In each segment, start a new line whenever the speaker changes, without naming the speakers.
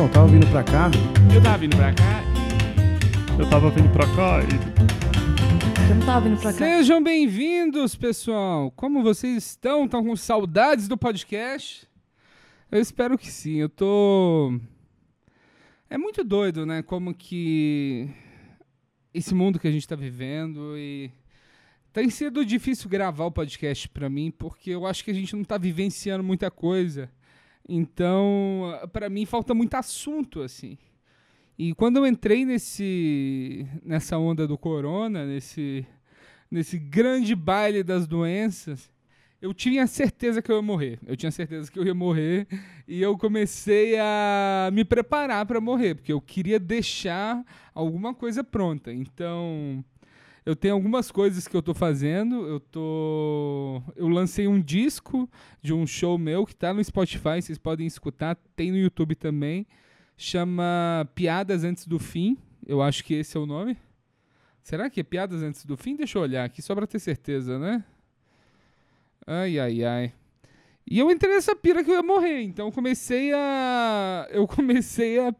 Então, tava vindo pra cá.
Eu tava vindo pra cá.
Eu tava vindo pra cá e.
Eu não tava vindo pra cá.
Sejam bem-vindos, pessoal. Como vocês estão? Estão com saudades do podcast? Eu espero que sim. Eu tô. É muito doido, né? Como que esse mundo que a gente tá vivendo e tem sido difícil gravar o podcast pra mim porque eu acho que a gente não tá vivenciando muita coisa. Então, pra mim falta muito assunto assim. E quando eu entrei nesse nessa onda do corona, nesse nesse grande baile das doenças, eu tinha certeza que eu ia morrer. Eu tinha certeza que eu ia morrer e eu comecei a me preparar para morrer, porque eu queria deixar alguma coisa pronta. Então, eu tenho algumas coisas que eu tô fazendo. Eu tô eu lancei um disco de um show meu que tá no Spotify, vocês podem escutar, tem no YouTube também. Chama Piadas Antes do Fim. Eu acho que esse é o nome. Será que é Piadas Antes do Fim? Deixa eu olhar aqui só pra ter certeza, né? Ai, ai, ai. E eu entrei nessa pira que eu ia morrer, então eu comecei a. Eu comecei a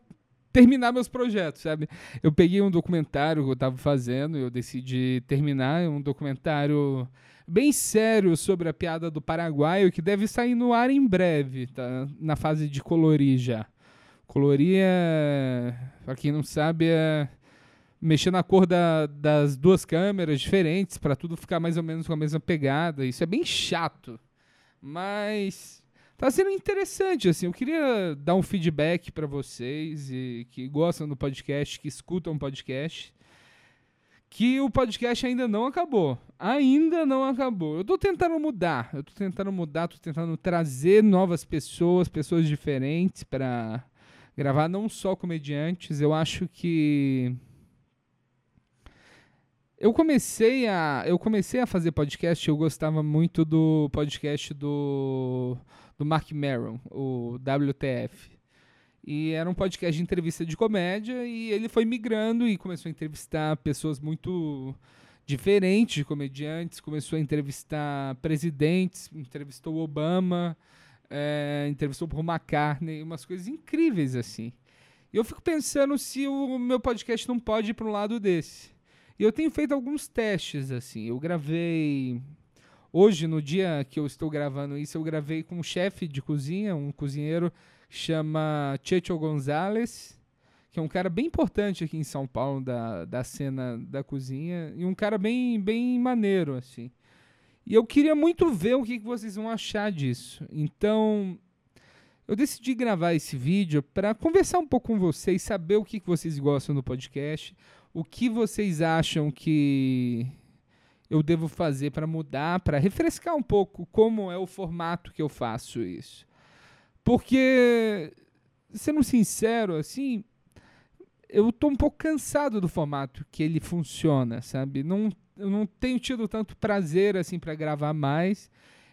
terminar meus projetos, sabe? Eu peguei um documentário que eu tava fazendo, eu decidi terminar um documentário bem sério sobre a piada do paraguaio, que deve sair no ar em breve, tá? Na fase de colorir já. Colorir é. Pra quem não sabe, é mexer na cor da- das duas câmeras diferentes para tudo ficar mais ou menos com a mesma pegada. Isso é bem chato, mas tá sendo interessante assim. Eu queria dar um feedback para vocês e que gostam do podcast, que escutam o podcast, que o podcast ainda não acabou. Ainda não acabou. Eu tô tentando mudar. Eu tô tentando mudar, tô tentando trazer novas pessoas, pessoas diferentes para gravar não só comediantes. Eu acho que eu comecei a eu comecei a fazer podcast, eu gostava muito do podcast do do Mark Maron, o WTF. E era um podcast de entrevista de comédia e ele foi migrando e começou a entrevistar pessoas muito diferentes de comediantes, começou a entrevistar presidentes, entrevistou Obama, eh, entrevistou Paul McCartney, umas coisas incríveis assim. E eu fico pensando se o meu podcast não pode ir para um lado desse. E eu tenho feito alguns testes, assim. Eu gravei. Hoje, no dia que eu estou gravando isso, eu gravei com um chefe de cozinha, um cozinheiro chama Checho Gonzalez, que é um cara bem importante aqui em São Paulo, da, da cena da cozinha, e um cara bem, bem maneiro, assim. E eu queria muito ver o que, que vocês vão achar disso. Então, eu decidi gravar esse vídeo para conversar um pouco com vocês, saber o que, que vocês gostam do podcast, o que vocês acham que eu devo fazer para mudar, para refrescar um pouco como é o formato que eu faço isso. Porque, sendo sincero, assim, eu tô um pouco cansado do formato que ele funciona, sabe? Não, eu não tenho tido tanto prazer assim para gravar mais.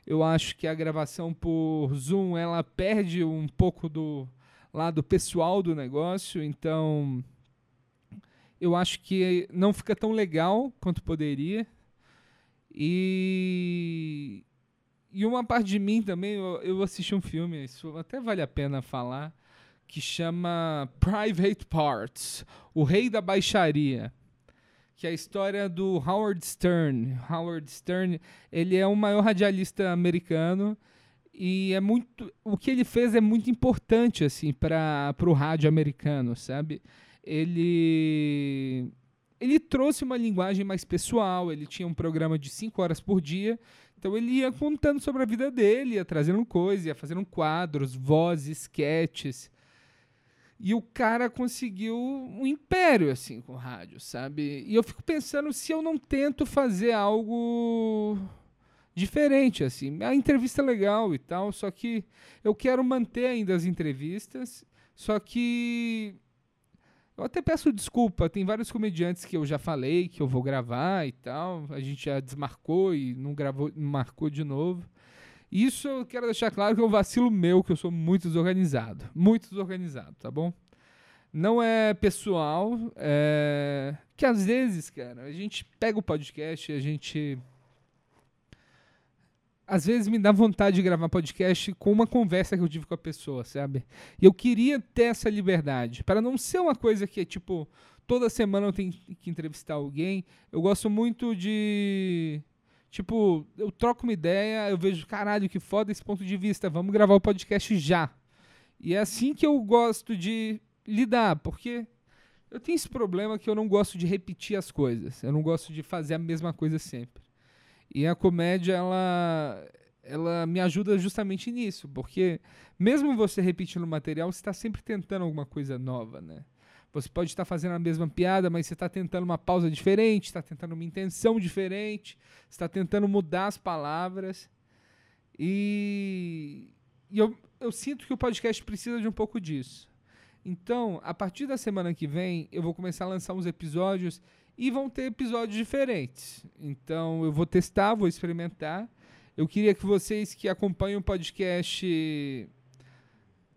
Eu acho que a gravação por Zoom ela perde um pouco do lado pessoal do negócio, então eu acho que não fica tão legal quanto poderia. E e uma parte de mim também, eu, eu assisti um filme, isso até vale a pena falar, que chama Private Parts, O Rei da Baixaria, que é a história do Howard Stern. Howard Stern, ele é o maior radialista americano e é muito, o que ele fez é muito importante assim para o rádio americano, sabe? Ele ele trouxe uma linguagem mais pessoal, ele tinha um programa de 5 horas por dia, então ele ia contando sobre a vida dele, ia trazendo coisas, ia fazendo quadros, vozes, sketches. E o cara conseguiu um império, assim, com o rádio, sabe? E eu fico pensando se eu não tento fazer algo diferente, assim. A entrevista é legal e tal, só que eu quero manter ainda as entrevistas, só que eu até peço desculpa, tem vários comediantes que eu já falei que eu vou gravar e tal, a gente já desmarcou e não gravou, marcou de novo. Isso eu quero deixar claro que é um vacilo meu, que eu sou muito desorganizado. Muito desorganizado, tá bom? Não é pessoal, é. Que às vezes, cara, a gente pega o podcast e a gente. Às vezes me dá vontade de gravar podcast com uma conversa que eu tive com a pessoa, sabe? E eu queria ter essa liberdade, para não ser uma coisa que é tipo, toda semana eu tenho que entrevistar alguém. Eu gosto muito de. Tipo, eu troco uma ideia, eu vejo, caralho, que foda esse ponto de vista, vamos gravar o podcast já. E é assim que eu gosto de lidar, porque eu tenho esse problema que eu não gosto de repetir as coisas. Eu não gosto de fazer a mesma coisa sempre. E a comédia, ela, ela me ajuda justamente nisso, porque mesmo você repetindo o material, você está sempre tentando alguma coisa nova, né? Você pode estar fazendo a mesma piada, mas você está tentando uma pausa diferente, está tentando uma intenção diferente, está tentando mudar as palavras. E, e eu, eu sinto que o podcast precisa de um pouco disso. Então, a partir da semana que vem, eu vou começar a lançar uns episódios e vão ter episódios diferentes. Então eu vou testar, vou experimentar. Eu queria que vocês que acompanham o podcast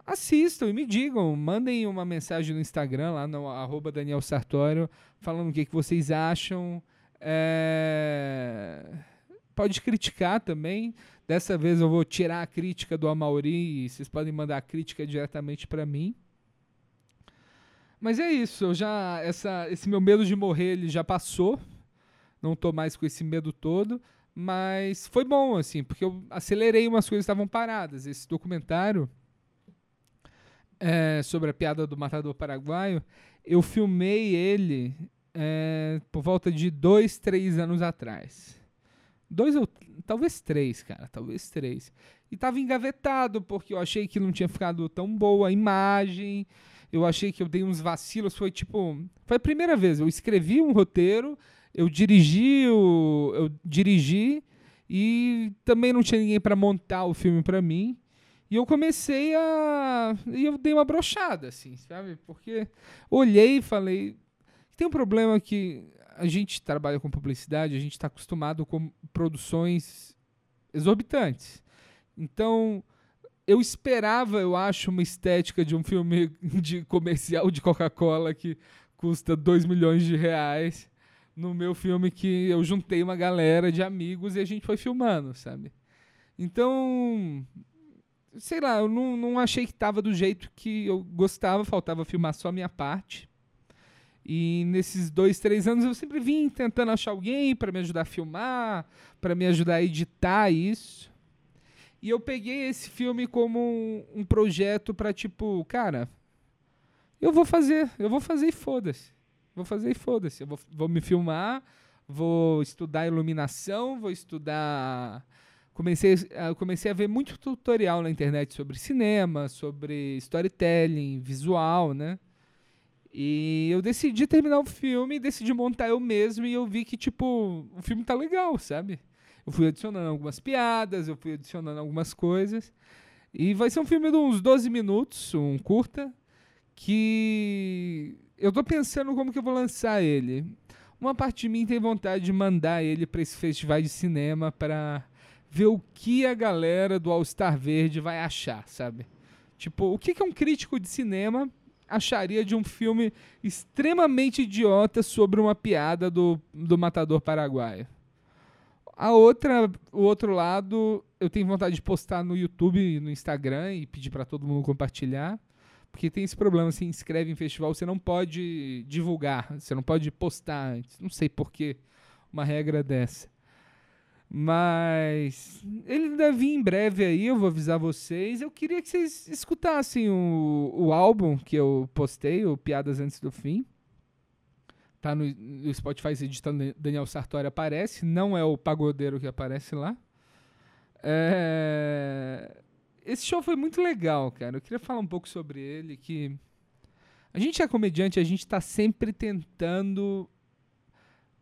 assistam e me digam, mandem uma mensagem no Instagram, lá no arroba Daniel Sartório, falando o que, que vocês acham. É... Pode criticar também. Dessa vez eu vou tirar a crítica do Amauri e vocês podem mandar a crítica diretamente para mim. Mas é isso, eu já essa, esse meu medo de morrer ele já passou. Não tô mais com esse medo todo, mas foi bom assim, porque eu acelerei umas coisas que estavam paradas. Esse documentário é, sobre a piada do matador paraguaio, eu filmei ele é, por volta de dois, três anos atrás. Dois ou talvez três, cara, talvez três. E tava engavetado porque eu achei que não tinha ficado tão boa a imagem eu achei que eu dei uns vacilos. Foi tipo. Foi a primeira vez. Eu escrevi um roteiro, eu dirigi, o, eu dirigi e também não tinha ninguém para montar o filme para mim. E eu comecei a. E eu dei uma brochada, assim, sabe? Porque olhei e falei. Tem um problema que a gente trabalha com publicidade, a gente está acostumado com produções exorbitantes. Então, eu esperava, eu acho, uma estética de um filme de comercial de Coca-Cola que custa 2 milhões de reais. No meu filme que eu juntei uma galera de amigos e a gente foi filmando, sabe? Então, sei lá, eu não, não achei que tava do jeito que eu gostava, faltava filmar só a minha parte. E nesses dois, três anos eu sempre vim tentando achar alguém para me ajudar a filmar, para me ajudar a editar isso. E eu peguei esse filme como um, um projeto para tipo, cara, eu vou fazer, eu vou fazer e foda-se. Vou fazer e foda-se. Eu vou, vou me filmar, vou estudar iluminação, vou estudar. Comecei, comecei a ver muito tutorial na internet sobre cinema, sobre storytelling, visual, né? E eu decidi terminar o filme, decidi montar eu mesmo e eu vi que, tipo, o filme tá legal, sabe? Eu fui adicionando algumas piadas, eu fui adicionando algumas coisas. E vai ser um filme de uns 12 minutos, um curta, que eu tô pensando como que eu vou lançar ele. Uma parte de mim tem vontade de mandar ele para esse festival de cinema para ver o que a galera do All Star Verde vai achar, sabe? Tipo, o que, que um crítico de cinema acharia de um filme extremamente idiota sobre uma piada do, do matador paraguaio? A outra, o outro lado, eu tenho vontade de postar no YouTube e no Instagram e pedir para todo mundo compartilhar. Porque tem esse problema, se inscreve em festival, você não pode divulgar, você não pode postar antes. Não sei por que uma regra dessa. Mas ele deve vir em breve aí, eu vou avisar vocês. Eu queria que vocês escutassem o, o álbum que eu postei, o Piadas Antes do Fim. Tá no, no Spotify, se digitando Daniel Sartori aparece, não é o pagodeiro que aparece lá. É... Esse show foi muito legal, cara. Eu queria falar um pouco sobre ele, que a gente é comediante, a gente tá sempre tentando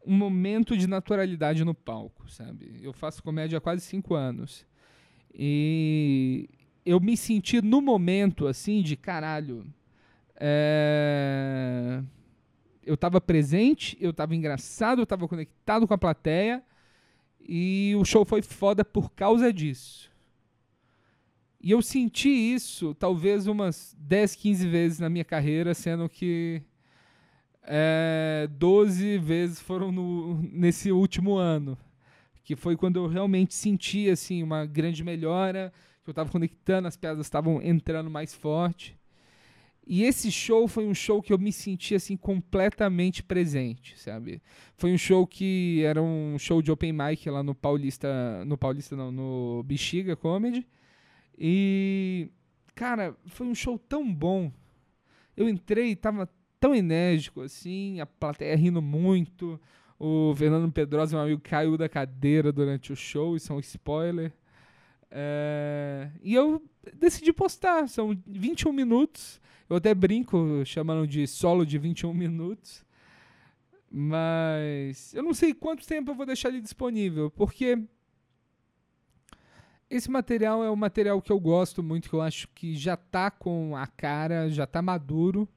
um momento de naturalidade no palco, sabe? Eu faço comédia há quase cinco anos. E eu me senti no momento, assim, de caralho. É eu estava presente, eu estava engraçado, eu estava conectado com a plateia e o show foi foda por causa disso. E eu senti isso talvez umas 10, 15 vezes na minha carreira, sendo que é, 12 vezes foram no, nesse último ano. que foi quando eu realmente senti assim uma grande melhora, que eu estava conectando, as piadas estavam entrando mais forte. E esse show foi um show que eu me senti assim completamente presente, sabe? Foi um show que era um show de open mic lá no Paulista, no Paulista não, no Bexiga Comedy. E cara, foi um show tão bom. Eu entrei, tava tão enérgico assim, a plateia rindo muito. O Fernando Pedrosa, meu amigo, caiu da cadeira durante o show, isso é um spoiler. É... E eu decidi postar, são 21 minutos. Eu até brinco chamando de solo de 21 minutos. Mas eu não sei quanto tempo eu vou deixar ele disponível, porque esse material é um material que eu gosto muito, que eu acho que já tá com a cara, já tá maduro,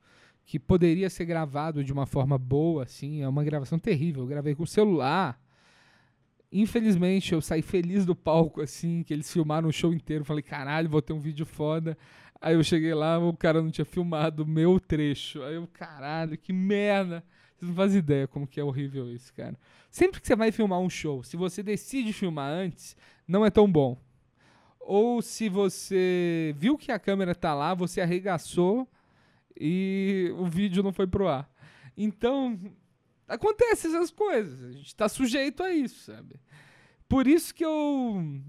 que poderia ser gravado de uma forma boa, assim. É uma gravação terrível. Eu gravei com o celular. Infelizmente, eu saí feliz do palco, assim, que eles filmaram o show inteiro. Falei, caralho, vou ter um vídeo foda. Aí eu cheguei lá, o cara não tinha filmado o meu trecho. Aí eu, caralho, que merda. Vocês não fazem ideia como que é horrível isso, cara. Sempre que você vai filmar um show, se você decide filmar antes, não é tão bom. Ou se você viu que a câmera tá lá, você arregaçou e o vídeo não foi pro ar. Então, acontece essas coisas. A gente tá sujeito a isso, sabe? Por isso que eu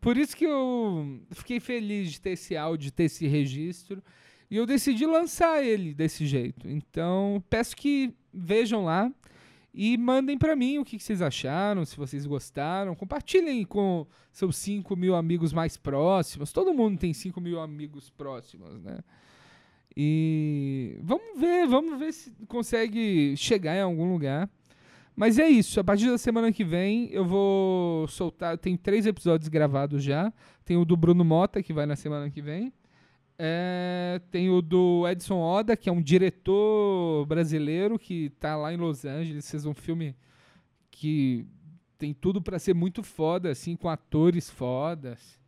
por isso que eu fiquei feliz de ter esse áudio, de ter esse registro. E eu decidi lançar ele desse jeito. Então, peço que vejam lá e mandem para mim o que, que, vocês acharam, se vocês gostaram. Compartilhem com seus 5 mil amigos mais próximos. Todo mundo tem 5 mil amigos próximos, né? E vamos ver, vamos ver se consegue chegar em algum lugar. Mas é isso. A partir da semana que vem eu vou soltar. Tem três episódios gravados já. Tem o do Bruno Mota, que vai na semana que vem. É, tem o do Edson Oda, que é um diretor brasileiro que está lá em Los Angeles. Fez um filme que tem tudo para ser muito foda, assim, com atores fodas.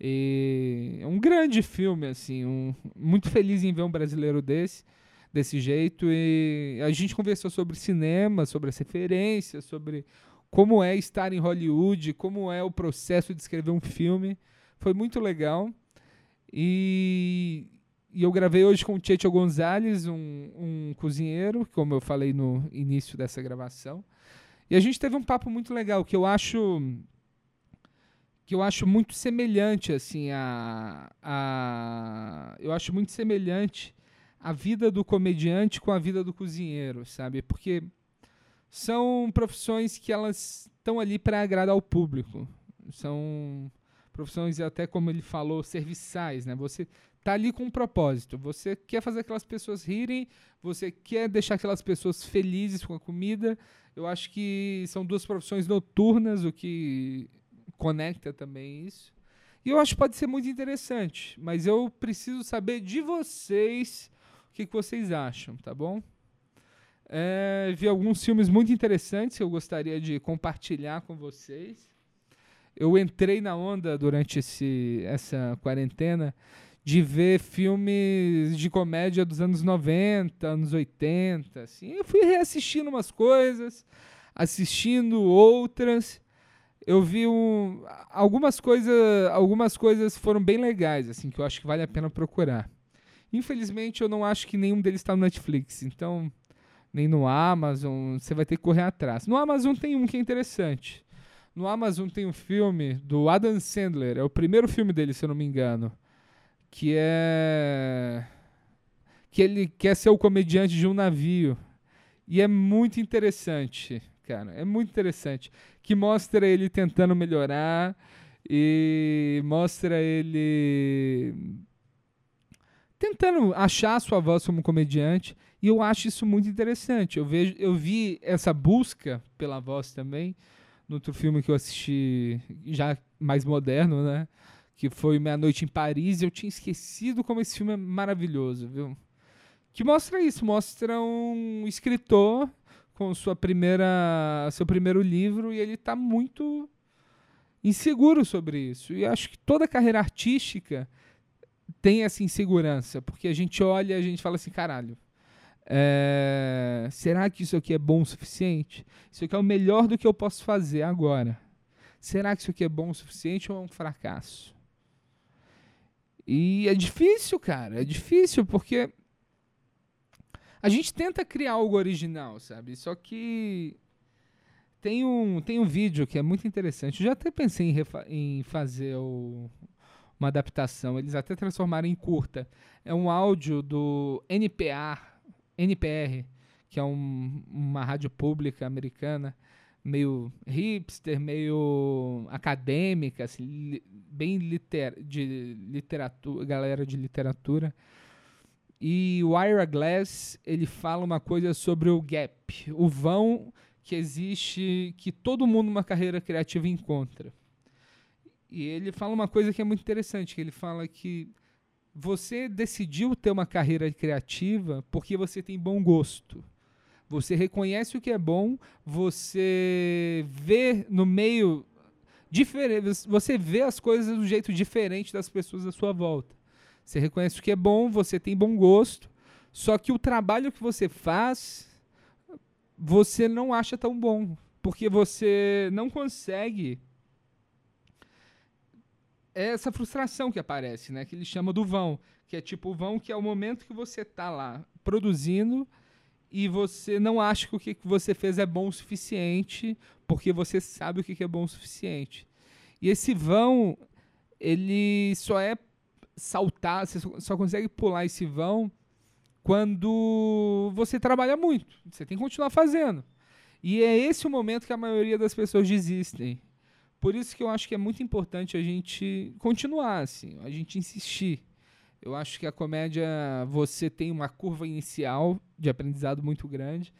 E é um grande filme, assim. Um, muito feliz em ver um brasileiro desse desse jeito. E a gente conversou sobre cinema, sobre as referências, sobre como é estar em Hollywood, como é o processo de escrever um filme. Foi muito legal. E, e eu gravei hoje com o Checho Gonzalez, um, um cozinheiro, como eu falei no início dessa gravação. E a gente teve um papo muito legal, que eu acho que eu acho muito semelhante assim a, a eu acho muito semelhante a vida do comediante com a vida do cozinheiro, sabe? Porque são profissões que elas estão ali para agradar o público. São profissões até como ele falou, serviçais, né? Você tá ali com um propósito. Você quer fazer aquelas pessoas rirem, você quer deixar aquelas pessoas felizes com a comida. Eu acho que são duas profissões noturnas, o que conecta também isso. E eu acho que pode ser muito interessante, mas eu preciso saber de vocês o que, que vocês acham, tá bom? É, vi alguns filmes muito interessantes que eu gostaria de compartilhar com vocês. Eu entrei na onda durante esse, essa quarentena de ver filmes de comédia dos anos 90, anos 80, assim. Eu fui reassistindo umas coisas, assistindo outras. Eu vi um, algumas coisas, algumas coisas foram bem legais, assim, que eu acho que vale a pena procurar. Infelizmente, eu não acho que nenhum deles está no Netflix. Então, nem no Amazon, você vai ter que correr atrás. No Amazon tem um que é interessante. No Amazon tem um filme do Adam Sandler, é o primeiro filme dele, se eu não me engano, que é que ele quer ser o comediante de um navio. E é muito interessante, cara, é muito interessante, que mostra ele tentando melhorar e mostra ele tentando achar a sua voz como comediante, e eu acho isso muito interessante. Eu vejo, eu vi essa busca pela voz também no outro filme que eu assisti, já mais moderno, né? Que foi Meia Noite em Paris. Eu tinha esquecido como esse filme é maravilhoso, viu? Que mostra isso, mostra um escritor com sua primeira, seu primeiro livro e ele está muito inseguro sobre isso. E acho que toda carreira artística tem essa insegurança, porque a gente olha e a gente fala assim, caralho, é, será que isso aqui é bom o suficiente? Isso aqui é o melhor do que eu posso fazer agora. será que isso aqui é bom o suficiente ou é um fracasso? E é difícil, cara, é difícil porque a gente tenta criar algo original, sabe? Só que tem um, tem um vídeo que é muito interessante. Eu já até pensei em, em fazer o, uma adaptação. Eles até transformaram em curta. É um áudio do NPR, NPR que é um, uma rádio pública americana, meio hipster, meio acadêmica, assim, bem liter, de literatura, galera de literatura. E o Ira Glass, ele fala uma coisa sobre o gap, o vão que existe, que todo mundo numa carreira criativa encontra. E ele fala uma coisa que é muito interessante, que ele fala que você decidiu ter uma carreira criativa porque você tem bom gosto. Você reconhece o que é bom, você vê no meio diferente, você vê as coisas do jeito diferente das pessoas à sua volta. Você reconhece o que é bom, você tem bom gosto, só que o trabalho que você faz você não acha tão bom, porque você não consegue é essa frustração que aparece, né? Que ele chama do vão, que é tipo o vão que é o momento que você tá lá produzindo e você não acha que o que você fez é bom o suficiente, porque você sabe o que é bom o suficiente. E esse vão, ele só é saltar, você só consegue pular esse vão quando você trabalha muito. Você tem que continuar fazendo. E é esse o momento que a maioria das pessoas desistem. Por isso que eu acho que é muito importante a gente continuar, assim, a gente insistir. Eu acho que a comédia, você tem uma curva inicial de aprendizado muito grande,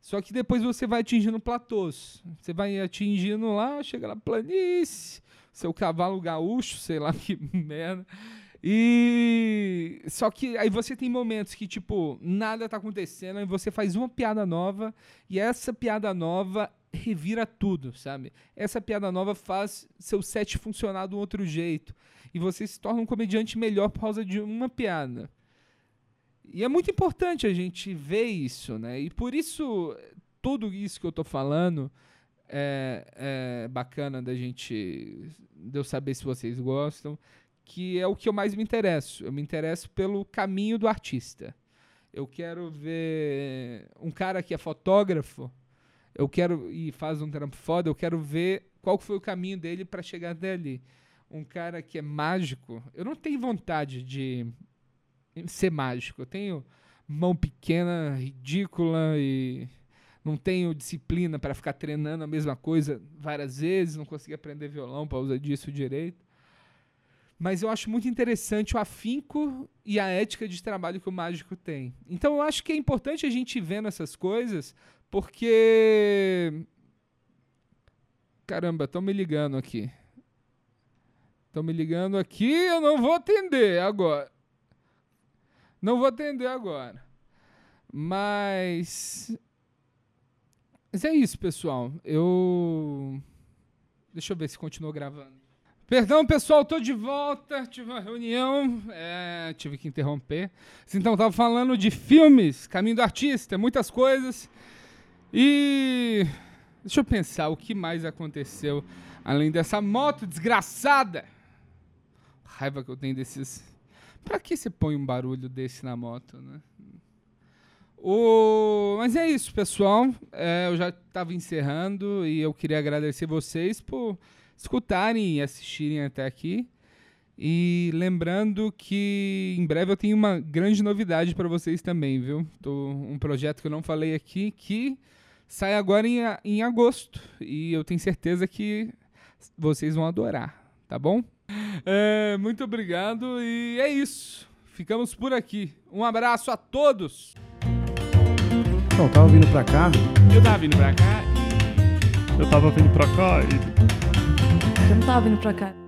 só que depois você vai atingindo platôs. Você vai atingindo lá, chega na planície, seu cavalo gaúcho, sei lá que merda. E só que aí você tem momentos que tipo nada tá acontecendo e você faz uma piada nova e essa piada nova revira tudo, sabe? Essa piada nova faz seu set funcionar de um outro jeito. E você se torna um comediante melhor por causa de uma piada. E é muito importante a gente ver isso, né? E por isso, tudo isso que eu tô falando é, é bacana da gente. de eu saber se vocês gostam. Que é o que eu mais me interesso. Eu me interesso pelo caminho do artista. Eu quero ver um cara que é fotógrafo eu quero e faz um trampo foda, eu quero ver qual foi o caminho dele para chegar até ali. Um cara que é mágico, eu não tenho vontade de ser mágico. Eu tenho mão pequena, ridícula e não tenho disciplina para ficar treinando a mesma coisa várias vezes, não consegui aprender violão para usar disso direito. Mas eu acho muito interessante o afinco e a ética de trabalho que o mágico tem. Então eu acho que é importante a gente ir vendo essas coisas porque. Caramba, estão me ligando aqui. Estão me ligando aqui, eu não vou atender agora. Não vou atender agora. Mas. Mas é isso, pessoal. Eu. Deixa eu ver se continuou gravando. Perdão, pessoal, tô de volta. Tive uma reunião, é, tive que interromper. Então, tava falando de filmes, Caminho do Artista, muitas coisas. E deixa eu pensar o que mais aconteceu além dessa moto desgraçada. Raiva que eu tenho desses. Pra que você põe um barulho desse na moto, né? O... Mas é isso, pessoal. É, eu já estava encerrando e eu queria agradecer vocês por escutarem e assistirem até aqui. E lembrando que em breve eu tenho uma grande novidade para vocês também, viu? Tô, um projeto que eu não falei aqui que sai agora em, em agosto. E eu tenho certeza que vocês vão adorar, tá bom? É, muito obrigado e é isso. Ficamos por aqui. Um abraço a todos.
Então, tava vindo pra cá.
Eu tava vindo pra cá
Eu tava vindo pra cá e.
Eu não tava vindo pra cá.